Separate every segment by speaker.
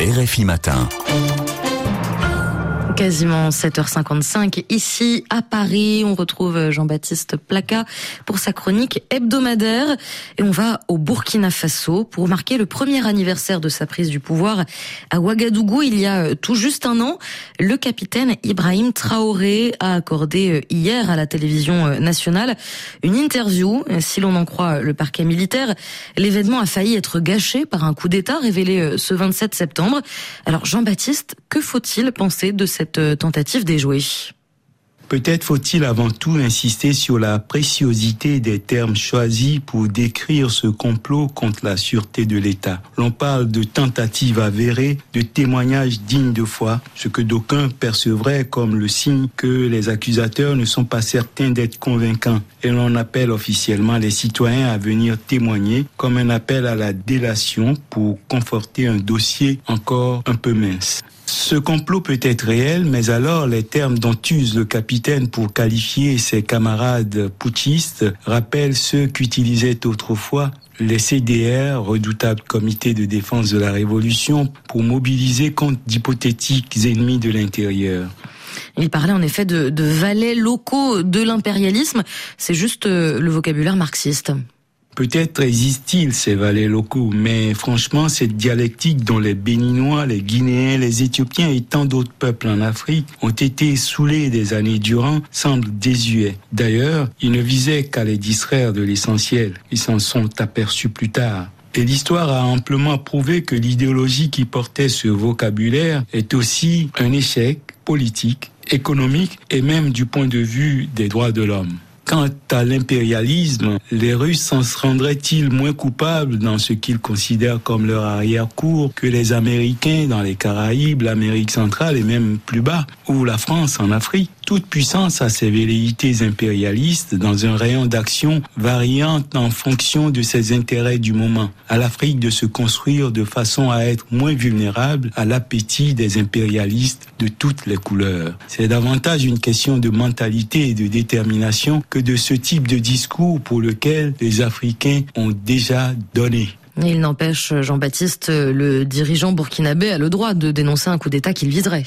Speaker 1: RFI Matin
Speaker 2: quasiment 7h55 ici à Paris. On retrouve Jean-Baptiste Placa pour sa chronique hebdomadaire et on va au Burkina Faso pour marquer le premier anniversaire de sa prise du pouvoir à Ouagadougou il y a tout juste un an. Le capitaine Ibrahim Traoré a accordé hier à la télévision nationale une interview. Si l'on en croit le parquet militaire, l'événement a failli être gâché par un coup d'État révélé ce 27 septembre. Alors Jean-Baptiste, que faut-il penser de cette tentative d'éjouer
Speaker 3: Peut-être faut-il avant tout insister sur la préciosité des termes choisis pour décrire ce complot contre la sûreté de l'État. L'on parle de tentative avérée, de témoignages dignes de foi, ce que d'aucuns percevraient comme le signe que les accusateurs ne sont pas certains d'être convaincants. Et l'on appelle officiellement les citoyens à venir témoigner comme un appel à la délation pour conforter un dossier encore un peu mince. Ce complot peut être réel, mais alors les termes dont use le capitaine pour qualifier ses camarades putschistes rappellent ceux qu'utilisaient autrefois les CDR, redoutables comités de défense de la Révolution, pour mobiliser contre d'hypothétiques ennemis de l'intérieur.
Speaker 2: Il parlait en effet de, de valets locaux de l'impérialisme. C'est juste le vocabulaire marxiste.
Speaker 3: Peut-être existent-ils ces valets locaux, mais franchement, cette dialectique dont les Béninois, les Guinéens, les Éthiopiens et tant d'autres peuples en Afrique ont été saoulés des années durant semble désuet. D'ailleurs, ils ne visaient qu'à les distraire de l'essentiel. Ils s'en sont aperçus plus tard. Et l'histoire a amplement prouvé que l'idéologie qui portait ce vocabulaire est aussi un échec politique, économique et même du point de vue des droits de l'homme. Quant à l'impérialisme, les Russes s'en rendraient-ils moins coupables dans ce qu'ils considèrent comme leur arrière-cour que les Américains dans les Caraïbes, l'Amérique centrale et même plus bas, ou la France en Afrique? Toute puissance a ses velléités impérialistes dans un rayon d'action variant en fonction de ses intérêts du moment. À l'Afrique de se construire de façon à être moins vulnérable à l'appétit des impérialistes de toutes les couleurs. C'est davantage une question de mentalité et de détermination que de ce type de discours pour lequel les Africains ont déjà donné.
Speaker 2: Il n'empêche, Jean-Baptiste, le dirigeant burkinabé a le droit de dénoncer un coup d'État qu'il viserait.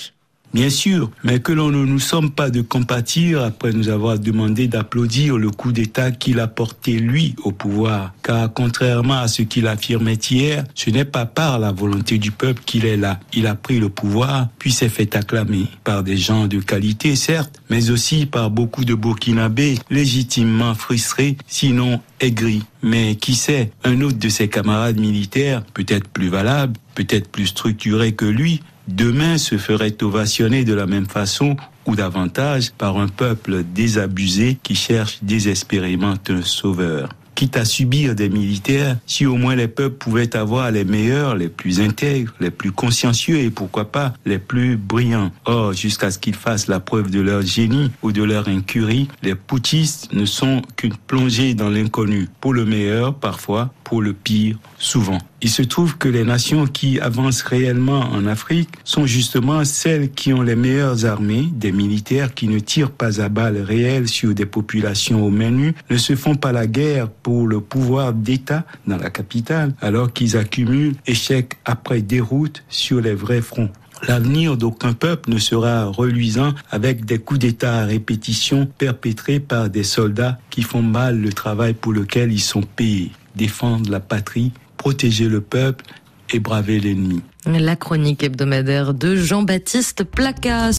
Speaker 3: Bien sûr, mais que l'on ne nous sommes pas de compatir après nous avoir demandé d'applaudir le coup d'État qu'il a porté lui au pouvoir. Car contrairement à ce qu'il affirmait hier, ce n'est pas par la volonté du peuple qu'il est là. Il a pris le pouvoir, puis s'est fait acclamer par des gens de qualité, certes, mais aussi par beaucoup de Burkinabés légitimement frustrés, sinon aigris. Mais qui sait, un autre de ses camarades militaires, peut-être plus valable, peut-être plus structuré que lui, demain se ferait ovationner de la même façon ou davantage par un peuple désabusé qui cherche désespérément un sauveur quitte à subir des militaires, si au moins les peuples pouvaient avoir les meilleurs, les plus intègres, les plus consciencieux et pourquoi pas les plus brillants. Or, jusqu'à ce qu'ils fassent la preuve de leur génie ou de leur incurie, les putschistes ne sont qu'une plongée dans l'inconnu, pour le meilleur parfois, pour le pire souvent. Il se trouve que les nations qui avancent réellement en Afrique sont justement celles qui ont les meilleures armées, des militaires qui ne tirent pas à balles réelles sur des populations au menu, ne se font pas la guerre pour le pouvoir d'État dans la capitale, alors qu'ils accumulent échec après déroute sur les vrais fronts. L'avenir d'aucun peuple ne sera reluisant avec des coups d'État à répétition perpétrés par des soldats qui font mal le travail pour lequel ils sont payés. Défendre la patrie, protéger le peuple et braver l'ennemi.
Speaker 2: La chronique hebdomadaire de Jean-Baptiste Placas.